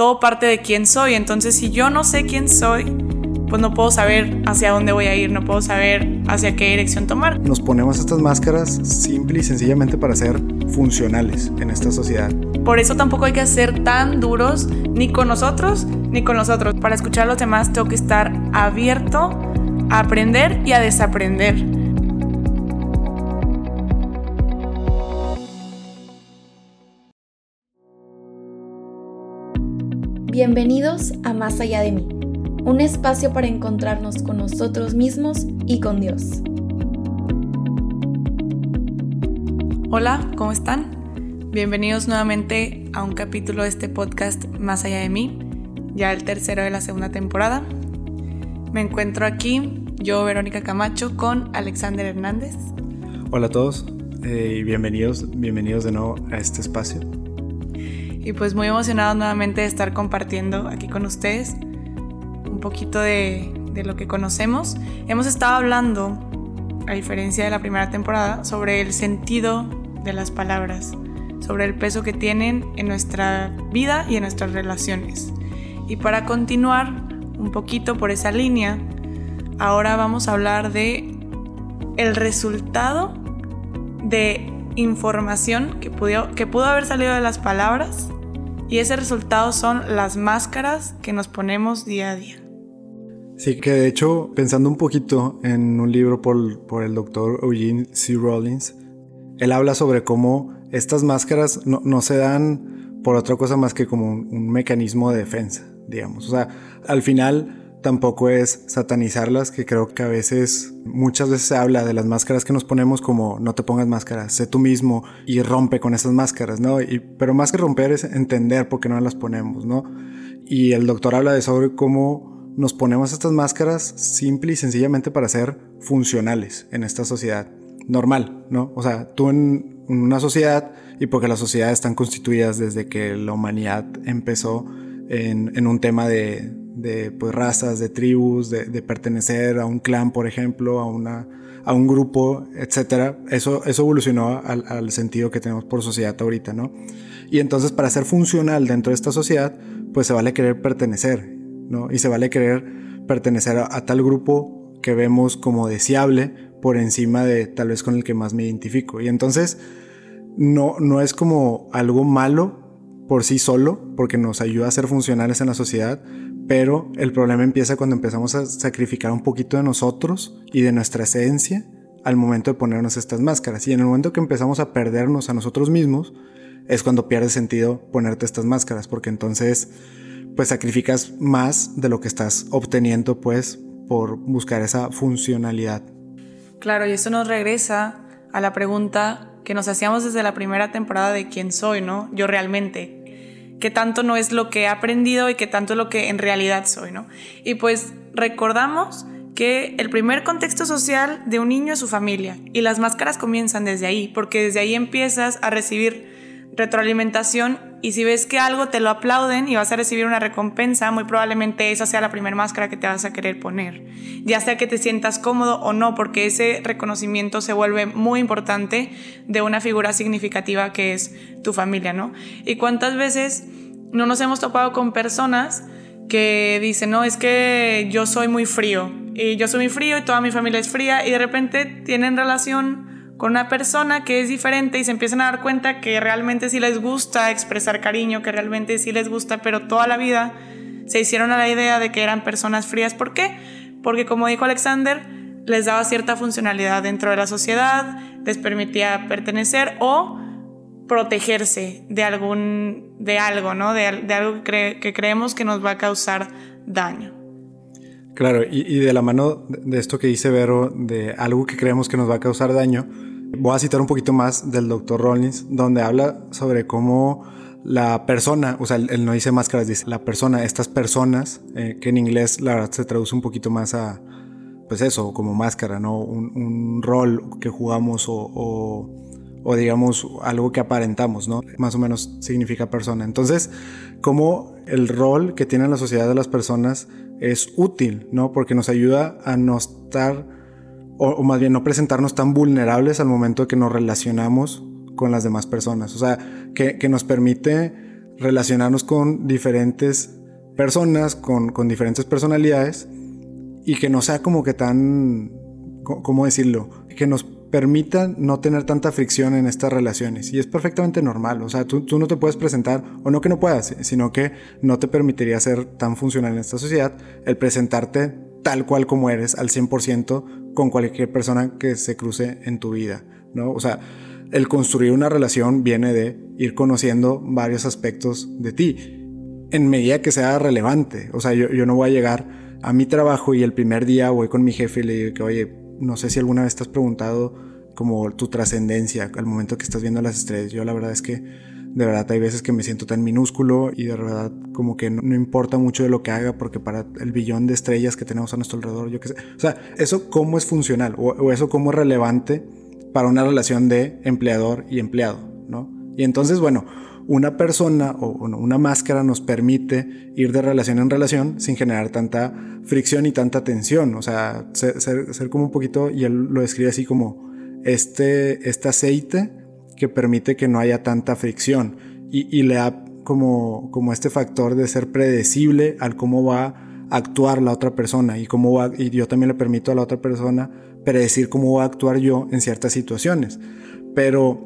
todo parte de quién soy. Entonces, si yo no sé quién soy, pues no puedo saber hacia dónde voy a ir, no puedo saber hacia qué dirección tomar. Nos ponemos estas máscaras simple y sencillamente para ser funcionales en esta sociedad. Por eso tampoco hay que ser tan duros ni con nosotros ni con nosotros. Para escuchar a los demás tengo que estar abierto a aprender y a desaprender. Bienvenidos a Más allá de mí un espacio para encontrarnos con nosotros mismos y con Dios. Hola, ¿cómo están? Bienvenidos nuevamente a un capítulo de este podcast Más allá de mí, ya el tercero de la segunda temporada. Me encuentro aquí, yo Verónica Camacho, con Alexander Hernández. Hola a todos eh, y bienvenidos, bienvenidos de nuevo a este espacio. Y pues muy emocionados nuevamente de estar compartiendo aquí con ustedes un poquito de, lo que conocemos. Hemos estado hablando, a diferencia de la primera temporada, sobre el sentido de las palabras, sobre el peso que tienen en nuestra vida y en nuestras relaciones. Y para continuar un poquito por esa línea, ahora vamos a hablar de el resultado de información que pudo, que pudo haber salido de las palabras y ese resultado son las máscaras que nos ponemos día a día. Sí, que de hecho, pensando un poquito en un libro por, por el doctor Eugene C. Rollins, él habla sobre cómo estas máscaras no, no se dan por otra cosa más que como un, mecanismo de defensa, digamos. O sea, al final tampoco es satanizarlas, que creo que a veces, muchas veces se habla de las máscaras que nos ponemos como no te pongas máscaras, sé tú mismo y rompe con esas máscaras, ¿no? Y, pero más que romper es entender por qué no las ponemos, ¿no? Y el doctor habla de sobre cómo nos ponemos estas máscaras simple y sencillamente para ser funcionales en esta sociedad normal, ¿no? O sea, tú en una sociedad y porque las sociedades están constituidas desde que la humanidad empezó en, un tema de, pues, razas, de tribus, de, pertenecer a un clan, por ejemplo, a, una, a un grupo, etcétera. Eso, eso evolucionó al, sentido que tenemos por sociedad ahorita, ¿no? Y entonces para ser funcional dentro de esta sociedad, pues se vale querer pertenecer y se vale querer pertenecer a, tal grupo que vemos como deseable por encima de tal vez con el que más me identifico. Y entonces no, no es como algo malo por sí solo, porque nos ayuda a ser funcionales en la sociedad, pero el problema empieza cuando empezamos a sacrificar un poquito de nosotros y de nuestra esencia al momento de ponernos estas máscaras. Y en el momento que empezamos a perdernos a nosotros mismos, es cuando pierde sentido ponerte estas máscaras, porque entonces pues sacrificas más de lo que estás obteniendo pues por buscar esa funcionalidad. Claro, y eso nos regresa a la pregunta que nos hacíamos desde la primera temporada de quién soy, ¿no? Yo realmente. ¿Qué tanto no es lo que he aprendido y qué tanto es lo que en realidad soy, ¿no? Y pues recordamos que el primer contexto social de un niño es su familia y las máscaras comienzan desde ahí, porque desde ahí empiezas a recibir retroalimentación y si ves que algo te lo aplauden y vas a recibir una recompensa, muy probablemente esa sea la primera máscara que te vas a querer poner. Ya sea que te sientas cómodo o no, porque ese reconocimiento se vuelve muy importante de una figura significativa que es tu familia, ¿no? Y cuántas veces no nos hemos topado con personas que dicen, no, es que yo soy muy frío, y yo soy muy frío y toda mi familia es fría, y de repente tienen relación con una persona que es diferente y se empiezan a dar cuenta que realmente sí les gusta expresar cariño, que realmente sí les gusta, pero toda la vida se hicieron a la idea de que eran personas frías. ¿Por qué? Porque como dijo Alexander, les daba cierta funcionalidad dentro de la sociedad, les permitía pertenecer o protegerse de algún de algo, ¿no? De, algo que, creemos que nos va a causar daño. Claro, y, y, de la mano de esto que dice Vero, de algo que creemos que nos va a causar daño, Voy a citar un poquito más del doctor Rollins, donde habla sobre cómo la persona, o sea, él no dice máscaras, dice la persona, estas personas, eh, que en inglés la verdad se traduce un poquito más a, pues eso, como máscara, ¿no? Un, rol que jugamos o, o, digamos algo que aparentamos, ¿no? Más o menos significa persona. Entonces, cómo el rol que tiene la sociedad de las personas es útil, ¿no? Porque nos ayuda a no estar o, más bien no presentarnos tan vulnerables al momento que nos relacionamos con las demás personas. O sea, que, nos permite relacionarnos con diferentes personas, con, con diferentes personalidades y que no sea como que tan, ¿cómo decirlo? Que nos permita no tener tanta fricción en estas relaciones. Y es perfectamente normal. O sea, tú, tú, no te puedes presentar, o no que no puedas, sino que no te permitiría ser tan funcional en esta sociedad el presentarte tal cual como eres al 100% con cualquier persona que se cruce en tu vida, ¿no? O sea, el construir una relación viene de ir conociendo varios aspectos de ti, en medida que sea relevante. O sea, yo, yo no voy a llegar a mi trabajo y el primer día voy con mi jefe y le digo que, oye, no sé si alguna vez te has preguntado como tu trascendencia al momento que estás viendo las estrellas. Yo la verdad es que de verdad hay veces que me siento tan minúsculo y de verdad como que no, importa mucho de lo que haga porque para el billón de estrellas que tenemos a nuestro alrededor, yo qué sé. O sea, eso cómo es funcional o, eso cómo es relevante para una relación de empleador y empleado, ¿no? Y entonces, bueno, una persona o una máscara nos permite ir de relación en relación sin generar tanta fricción y tanta tensión. O sea, ser, como un poquito, y él lo describe así como este, este aceite que permite que no haya tanta fricción y, le da como, como este factor de ser predecible al cómo va a actuar la otra persona y cómo va, y yo también le permito a la otra persona predecir cómo va a actuar yo en ciertas situaciones. Pero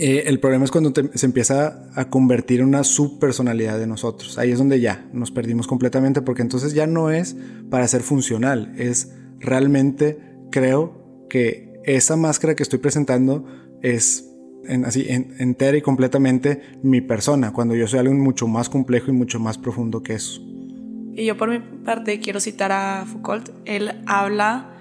eh, el problema es cuando se empieza a convertir en una subpersonalidad de nosotros. Ahí es donde ya nos perdimos completamente porque entonces ya no es para ser funcional, es realmente creo que esa máscara que estoy presentando es así entera y completamente mi persona, cuando yo soy alguien mucho más complejo y mucho más profundo que eso. Y yo por mi parte quiero citar a Foucault, él habla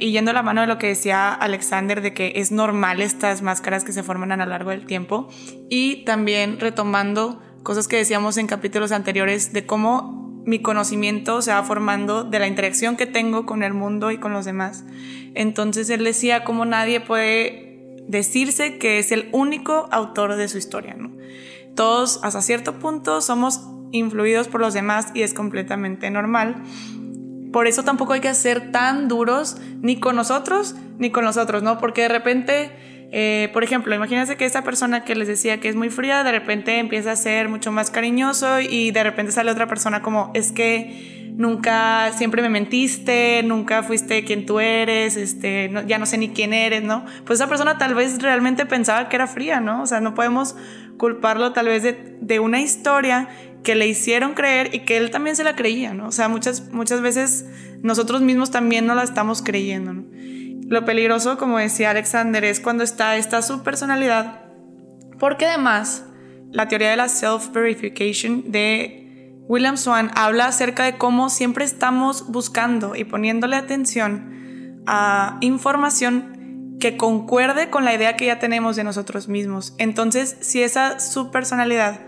y yendo a la mano de lo que decía Alexander, de que es normal estas máscaras que se forman a lo largo del tiempo, y también retomando cosas que decíamos en capítulos anteriores de cómo mi conocimiento se va formando de la interacción que tengo con el mundo y con los demás. Entonces él decía cómo nadie puede decirse que es el único autor de su historia. ¿no? Todos hasta cierto punto somos influidos por los demás y es completamente normal. Por eso tampoco hay que ser tan duros ni con nosotros ni con los otros, ¿no? Porque de repente, eh, por ejemplo, imagínense que esa persona que les decía que es muy fría, de repente empieza a ser mucho más cariñoso y de repente sale otra persona como, es que nunca, siempre me mentiste, nunca fuiste quien tú eres, este, ya no sé ni quién eres, ¿no? Pues esa persona tal vez realmente pensaba que era fría, ¿no? O sea, no podemos culparlo tal vez de, de una historia que le hicieron creer y que él también se la creía, ¿no? O sea, muchas, muchas veces nosotros mismos también no la estamos creyendo, ¿no? Lo peligroso, como decía Alexander, es cuando está esta subpersonalidad, porque además la teoría de la self-verification de William Swan habla acerca de cómo siempre estamos buscando y poniéndole atención a información que concuerde con la idea que ya tenemos de nosotros mismos. Entonces, si esa subpersonalidad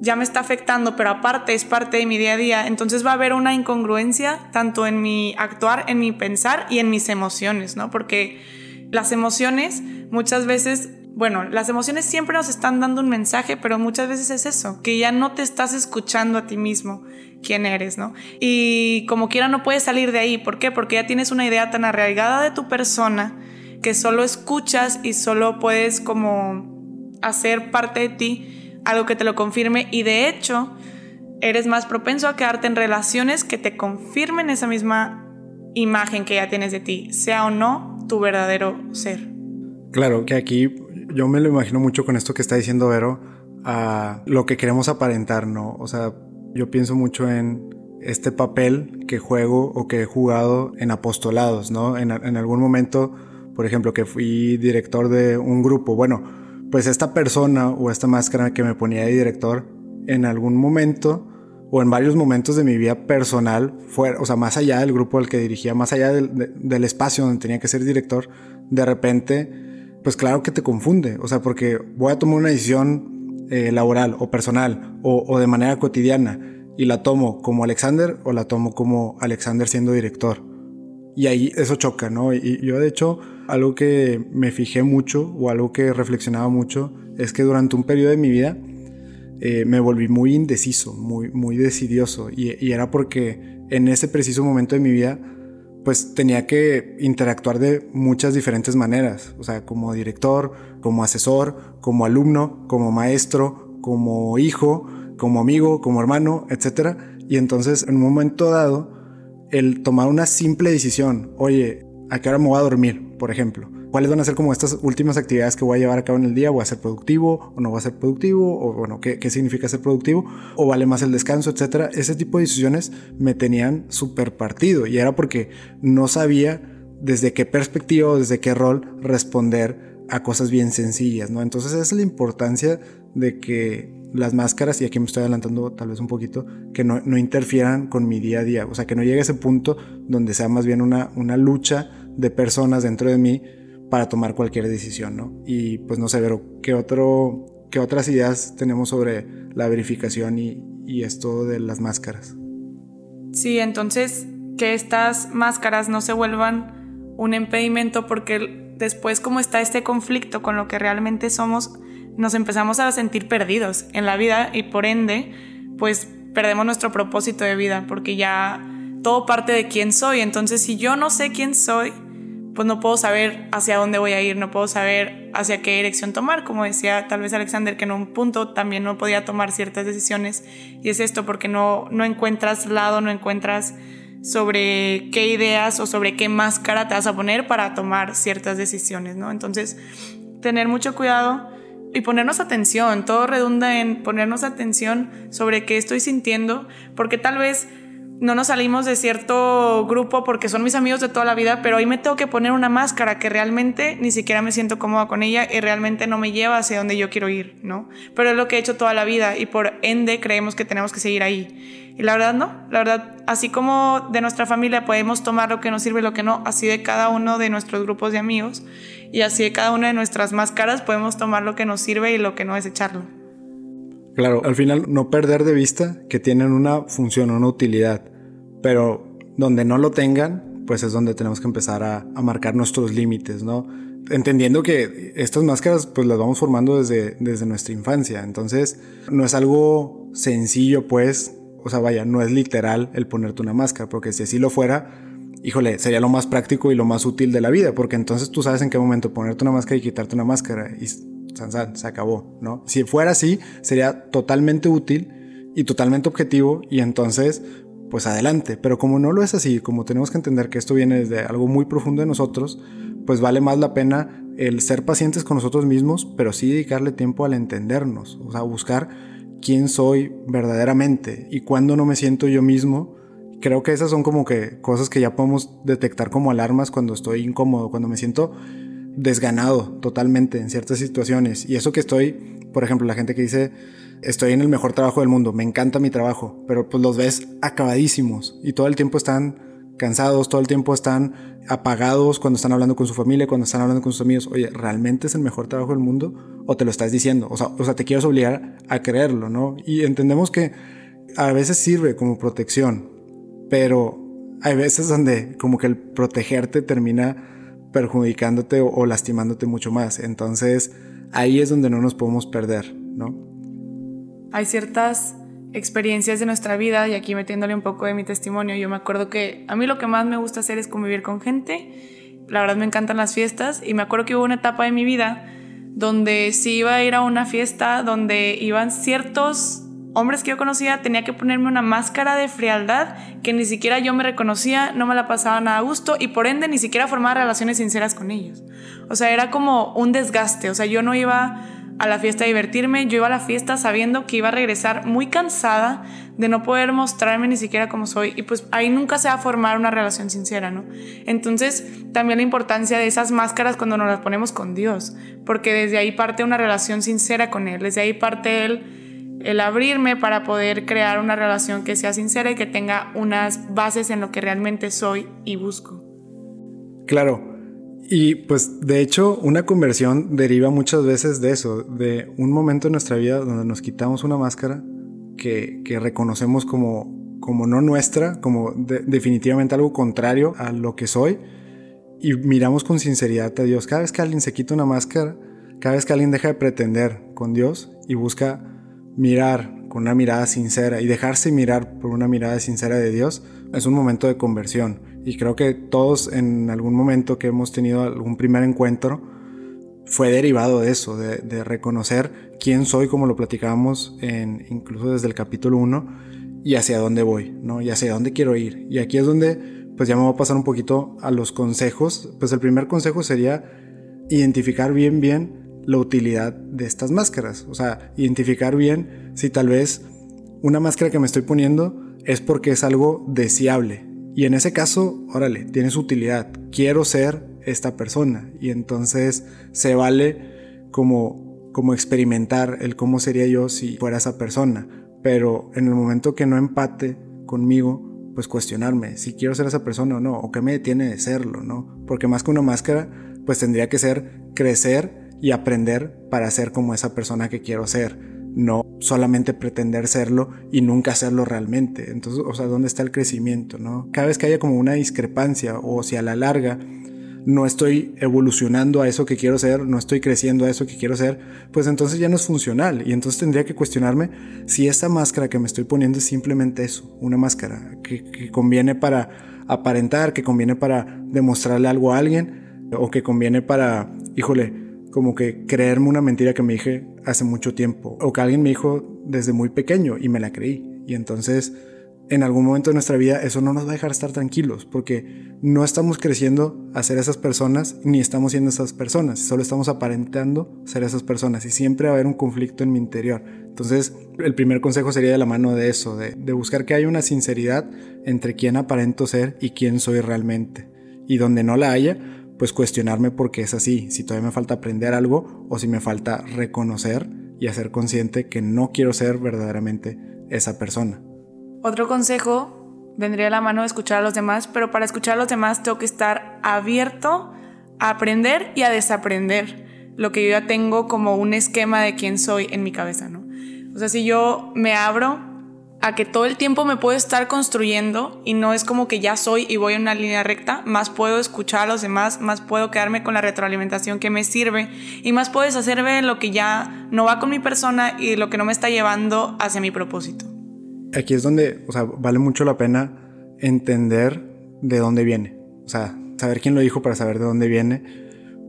ya me está afectando, pero aparte es parte de mi día a día, entonces va a haber una incongruencia tanto en mi actuar, en mi pensar y en mis emociones, ¿no? Porque las emociones muchas veces, bueno, las emociones siempre nos están dando un mensaje, pero muchas veces es eso, que ya no te estás escuchando a ti mismo quién eres, ¿no? Y como quiera no puedes salir de ahí, ¿por qué? Porque ya tienes una idea tan arraigada de tu persona que solo escuchas y solo puedes como hacer parte de ti algo que te lo confirme y de hecho eres más propenso a quedarte en relaciones que te confirmen esa misma imagen que ya tienes de ti, sea o no tu verdadero ser. Claro, que aquí yo me lo imagino mucho con esto que está diciendo Vero, a lo que queremos aparentar, ¿no? O sea, yo pienso mucho en este papel que juego o que he jugado en apostolados, ¿no? En, algún momento, por ejemplo, que fui director de un grupo, bueno, pues esta persona o esta máscara que me ponía de director en algún momento o en varios momentos de mi vida personal, fuera, o sea, más allá del grupo al que dirigía, más allá del, espacio donde tenía que ser director, de repente, pues claro que te confunde, o sea, porque voy a tomar una decisión eh, laboral o personal o, de manera cotidiana y la tomo como Alexander o la tomo como Alexander siendo director. Y ahí eso choca, ¿no? Y yo de hecho algo que me fijé mucho o algo que reflexionaba mucho es que durante un periodo de mi vida eh, me volví muy indeciso, muy, muy decidioso y, era porque en ese preciso momento de mi vida pues tenía que interactuar de muchas diferentes maneras, o sea, como director, como asesor, como alumno, como maestro, como hijo, como amigo, como hermano, etc. Y entonces en un momento dado, el tomar una simple decisión, oye, ¿a qué hora me voy a dormir? Por ejemplo. ¿Cuáles van a ser como estas últimas actividades que voy a llevar a cabo en el día? ¿Voy a ser productivo o no voy a ser productivo? ¿O bueno, qué, qué significa ser productivo? ¿O vale más el descanso, etcétera? Ese tipo de decisiones me tenían súper partido y era porque no sabía desde qué perspectiva o desde qué rol responder a cosas bien sencillas, ¿no? Entonces esa es la importancia de que las máscaras, y aquí me estoy adelantando tal vez un poquito, que no, interfieran con mi día a día. O sea, que no llegue a ese punto donde sea más bien una, una lucha de personas dentro de mí para tomar cualquier decisión, ¿no? Y pues no sé, pero ¿qué, otro, qué otras ideas tenemos sobre la verificación y, y esto de las máscaras? Sí, entonces que estas máscaras no se vuelvan un impedimento porque después como está este conflicto con lo que realmente somos, nos empezamos a sentir perdidos en la vida y por ende, pues perdemos nuestro propósito de vida porque ya todo parte de quién soy. Entonces, si yo no sé quién soy, pues no puedo saber hacia dónde voy a ir, no puedo saber hacia qué dirección tomar. Como decía tal vez Alexander, que en un punto también no podía tomar ciertas decisiones. Y es esto, porque no, no encuentras lado, no encuentras sobre qué ideas o sobre qué máscara te vas a poner para tomar ciertas decisiones, ¿no? Entonces, tener mucho cuidado y ponernos atención, todo redunda en ponernos atención sobre qué estoy sintiendo, porque tal vez no nos salimos de cierto grupo porque son mis amigos de toda la vida, pero hoy me tengo que poner una máscara que realmente ni siquiera me siento cómoda con ella y realmente no me lleva hacia donde yo quiero ir, ¿no? Pero es lo que he hecho toda la vida y por ende creemos que tenemos que seguir ahí. Y la verdad no, la verdad, así como de nuestra familia podemos tomar lo que nos sirve y lo que no, así de cada uno de nuestros grupos de amigos y así de cada una de nuestras máscaras podemos tomar lo que nos sirve y lo que no desecharlo. Claro, al final no perder de vista que tienen una función, una utilidad, pero donde no lo tengan, pues es donde tenemos que empezar a, marcar nuestros límites, ¿no? Entendiendo que estas máscaras pues las vamos formando desde, desde nuestra infancia, entonces no es algo sencillo pues, o sea, vaya, no es literal el ponerte una máscara, porque si así lo fuera, híjole, sería lo más práctico y lo más útil de la vida, porque entonces tú sabes en qué momento ponerte una máscara y quitarte una máscara y san, san, se acabó, ¿no? Si fuera así, sería totalmente útil y totalmente objetivo y entonces, pues adelante, pero como no lo es así, como tenemos que entender que esto viene desde algo muy profundo de nosotros, pues vale más la pena el ser pacientes con nosotros mismos, pero sí dedicarle tiempo al entendernos, o sea, buscar quién soy verdaderamente y cuándo no me siento yo mismo creo que esas son como que cosas que ya podemos detectar como alarmas cuando estoy incómodo, cuando me siento desganado totalmente en ciertas situaciones. Y eso que estoy, por ejemplo, la gente que dice, estoy en el mejor trabajo del mundo, me encanta mi trabajo, pero pues los ves acabadísimos y todo el tiempo están cansados, todo el tiempo están apagados cuando están hablando con su familia, cuando están hablando con sus amigos. Oye, ¿realmente es el mejor trabajo del mundo? ¿O te lo estás diciendo? O sea, o sea te quieres obligar a creerlo, ¿no? Y entendemos que a veces sirve como protección, pero hay veces donde como que el protegerte termina perjudicándote o, lastimándote mucho más. Entonces ahí es donde no nos podemos perder, ¿no? Hay ciertas experiencias de nuestra vida y aquí metiéndole un poco de mi testimonio, yo me acuerdo que a mí lo que más me gusta hacer es convivir con gente. La verdad me encantan las fiestas y me acuerdo que hubo una etapa de mi vida donde si iba a ir a una fiesta donde iban ciertos hombres que yo conocía, tenía que ponerme una máscara de frialdad que ni siquiera yo me reconocía, no me la pasaba nada a gusto y por ende ni siquiera formaba relaciones sinceras con ellos. O sea, era como un desgaste, o sea, yo no iba a la fiesta a divertirme, yo iba a la fiesta sabiendo que iba a regresar muy cansada de no poder mostrarme ni siquiera como soy y pues ahí nunca se va a formar una relación sincera, ¿no? Entonces también la importancia de esas máscaras cuando nos las ponemos con Dios, porque desde ahí parte una relación sincera con Él, desde ahí parte Él el abrirme para poder crear una relación que sea sincera y que tenga unas bases en lo que realmente soy y busco. Claro. Y pues de hecho una conversión deriva muchas veces de eso, de un momento en nuestra vida donde nos quitamos una máscara que, reconocemos como, como no nuestra, como definitivamente algo contrario a lo que soy y miramos con sinceridad a Dios. Cada vez que alguien se quita una máscara, cada vez que alguien deja de pretender con Dios y busca mirar con una mirada sincera y dejarse mirar por una mirada sincera de Dios es un momento de conversión. Y creo que todos en algún momento que hemos tenido algún primer encuentro, fue derivado de eso, de, reconocer quién soy, como lo platicábamos en, incluso desde el capítulo 1, y hacia dónde voy, ¿no? Y hacia dónde quiero ir. Y aquí es donde, pues ya me voy a pasar un poquito a los consejos. Pues el primer consejo sería identificar bien, bien la utilidad de estas máscaras. O sea, identificar bien si tal vez una máscara que me estoy poniendo es porque es algo deseable. Y en ese caso, órale, tiene su utilidad. Quiero ser esta persona. Y entonces se vale como, como experimentar el cómo sería yo si fuera esa persona. Pero en el momento que no empate conmigo, pues cuestionarme si quiero ser esa persona o no, o qué me detiene de serlo, ¿no? Porque más que una máscara, pues tendría que ser crecer y aprender para ser como esa persona que quiero ser, no solamente pretender serlo y nunca serlo realmente. Entonces, o sea, ¿dónde está el crecimiento, no? Cada vez que haya como una discrepancia o si a la larga no estoy evolucionando a eso que quiero ser, no estoy creciendo a eso que quiero ser, pues entonces ya no es funcional. Y entonces tendría que cuestionarme si esa máscara que me estoy poniendo es simplemente eso, una máscara que, conviene para aparentar, que conviene para demostrarle algo a alguien, o que conviene para, híjole, como que creerme una mentira que me dije hace mucho tiempo, o que alguien me dijo desde muy pequeño y me la creí. Y entonces en algún momento de nuestra vida eso no nos va a dejar estar tranquilos, porque no estamos creciendo a ser esas personas, ni estamos siendo esas personas, solo estamos aparentando ser esas personas y siempre va a haber un conflicto en mi interior. Entonces, el primer consejo sería de la mano de eso, de, buscar que haya una sinceridad entre quién aparento ser y quién soy realmente. Y donde no la haya, pues cuestionarme por qué es así, si todavía me falta aprender algo o si me falta reconocer y hacer consciente que no quiero ser verdaderamente esa persona. Otro consejo vendría a la mano de escuchar a los demás, pero para escuchar a los demás tengo que estar abierto a aprender y a desaprender lo que yo ya tengo como un esquema de quién soy en mi cabeza, ¿no? O sea, si yo me abro a que todo el tiempo me puedo estar construyendo y no es como que ya soy y voy en una línea recta, más puedo escuchar a los demás, más puedo quedarme con la retroalimentación que me sirve y más puedo deshacerme de lo que ya no va con mi persona y lo que no me está llevando hacia mi propósito aquí es donde, o sea, vale mucho la pena entender de dónde viene. O sea, saber quién lo dijo para saber de dónde viene,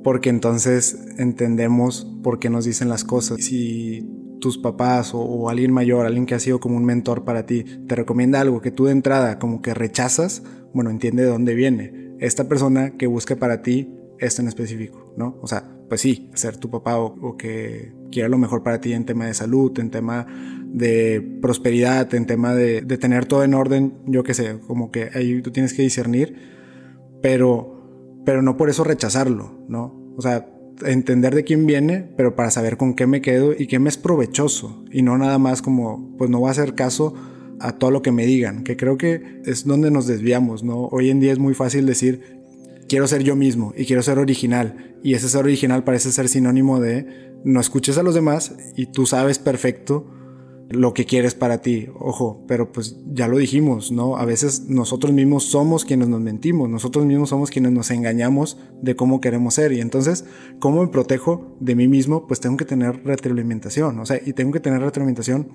porque entonces entendemos por qué nos dicen las cosas. Si tus papás o, alguien mayor, alguien que ha sido como un mentor para ti, te recomienda algo que tú de entrada como que rechazas, bueno, entiende de dónde viene. Esta persona que busca para ti esto en específico, ¿no? O sea, pues sí, ser tu papá o, que quiera lo mejor para ti en tema de salud, en tema de prosperidad, en tema de, tener todo en orden, yo qué sé, como que ahí tú tienes que discernir, pero, pero no por eso rechazarlo, ¿no? O sea, entender de quién viene, pero para saber con qué me quedo y qué me es provechoso, y no nada más como, pues no voy a hacer caso a todo lo que me digan, que creo que es donde nos desviamos, ¿no? Hoy en día es muy fácil decir, quiero ser yo mismo y quiero ser original. Y ese ser original parece ser sinónimo de no escuches a los demás y tú sabes perfecto lo que quieres para ti. Ojo, pero pues ya lo dijimos, ¿no? A veces nosotros mismos somos quienes nos mentimos, nosotros mismos somos quienes nos engañamos de cómo queremos ser. Y entonces, ¿cómo me protejo de mí mismo? Pues tengo que tener retroalimentación, o sea, y tengo que tener retroalimentación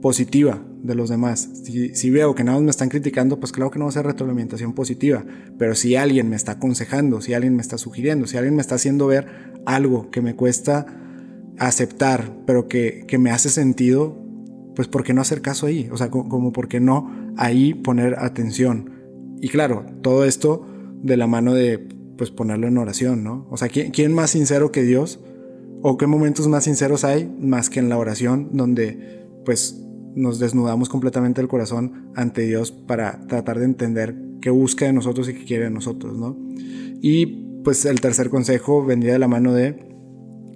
positiva de los demás. Si, veo que nada más me están criticando, pues claro que no va a ser retroalimentación positiva. Pero si alguien me está aconsejando, si alguien me está sugiriendo, si alguien me está haciendo ver algo que me cuesta aceptar, pero que, me hace sentido, pues ¿por qué no hacer caso ahí? O sea, como, por qué no ahí poner atención. Y claro, todo esto de la mano de pues ponerlo en oración, ¿no? O sea, ¿quién, ¿quién más sincero que Dios? ¿O qué momentos más sinceros hay más que en la oración donde pues nos desnudamos completamente el corazón ante Dios para tratar de entender qué busca de nosotros y qué quiere de nosotros, ¿no? Y pues el tercer consejo vendría de la mano de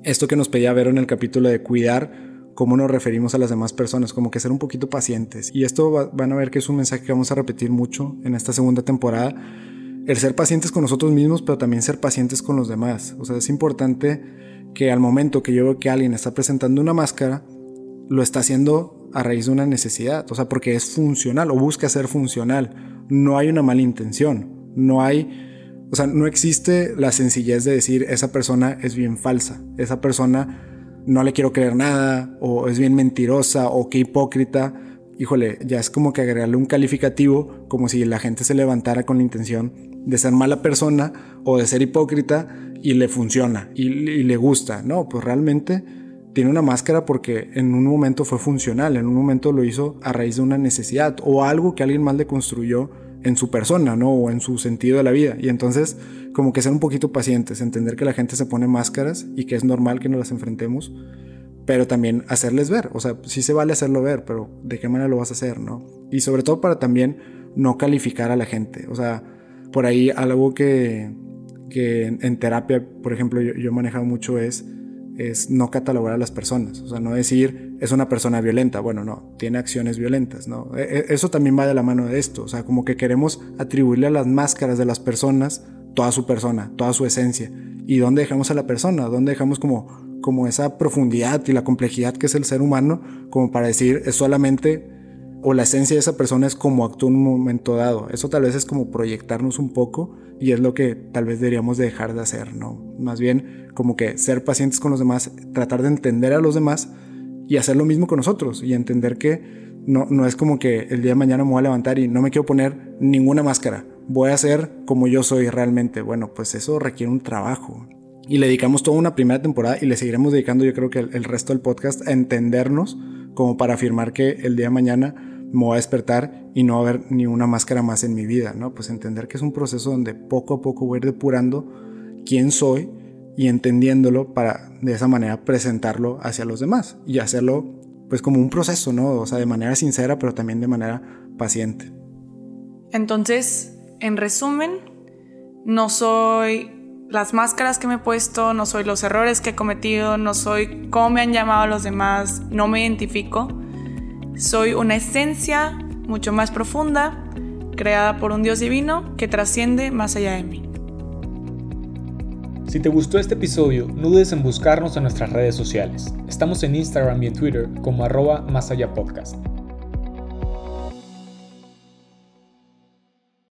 esto que nos pedía ver en el capítulo de cuidar cómo nos referimos a las demás personas, como que ser un poquito pacientes. Y esto van a ver que es un mensaje que vamos a repetir mucho en esta segunda temporada. El ser pacientes con nosotros mismos, pero también ser pacientes con los demás. O sea, es importante que al momento que yo veo que alguien está presentando una máscara, lo está haciendo a raíz de una necesidad, o sea, porque es funcional o busca ser funcional. No hay una mala intención, no hay, o sea, no existe la sencillez de decir esa persona es bien falsa, esa persona no le quiero creer nada o es bien mentirosa o qué hipócrita, híjole, ya es como que agregarle un calificativo, como si la gente se levantara con la intención de ser mala persona o de ser hipócrita y le funciona y, le gusta. No, pues realmente tiene una máscara porque en un momento fue funcional, en un momento lo hizo a raíz de una necesidad o algo que alguien más le construyó en su persona, ¿no? O en su sentido de la vida. Y entonces, como que ser un poquito pacientes, entender que la gente se pone máscaras y que es normal que nos las enfrentemos pero también hacerles ver, o sea, sí se vale hacerlo ver, pero ¿de qué manera lo vas a hacer, no? Y sobre todo para también no calificar a la gente, o sea, por ahí algo que, que en, terapia, por ejemplo, yo, yo, he manejado mucho es, es no catalogar a las personas, o sea, no decir es una persona violenta, bueno, no, tiene acciones violentas, ¿no? E, e, eso también va de la mano de esto, o sea, como que queremos atribuirle a las máscaras de las personas toda su persona, toda su esencia. ¿Y dónde dejamos a la persona? ¿Dónde dejamos como como esa profundidad y la complejidad que es el ser humano, como para decir es solamente o la esencia de esa persona es como actúa en un momento dado. Eso tal vez es como proyectarnos un poco y es lo que tal vez deberíamos dejar de hacer, ¿no? Más bien como que ser pacientes con los demás, tratar de entender a los demás y hacer lo mismo con nosotros y entender que no, no es como que el día de mañana me voy a levantar y no me quiero poner ninguna máscara. Voy a ser como yo soy realmente. Bueno, pues eso requiere un trabajo. Y le dedicamos toda una primera temporada y le seguiremos dedicando yo creo que el, resto del podcast a entendernos como para afirmar que el día de mañana me voy a despertar y no va a haber ni una máscara más en mi vida, ¿no? Pues entender que es un proceso donde poco a poco voy a ir depurando quién soy y entendiéndolo para de esa manera presentarlo hacia los demás y hacerlo pues como un proceso, ¿no? O sea, de manera sincera, pero también de manera paciente. Entonces, en resumen, no soy las máscaras que me he puesto, no soy los errores que he cometido, no soy cómo me han llamado los demás, no me identifico. Soy una esencia mucho más profunda, creada por un Dios divino que trasciende más allá de mí. Si te gustó este episodio, no dudes en buscarnos en nuestras redes sociales. Estamos en Instagram y en Twitter como arroba más allá podcast.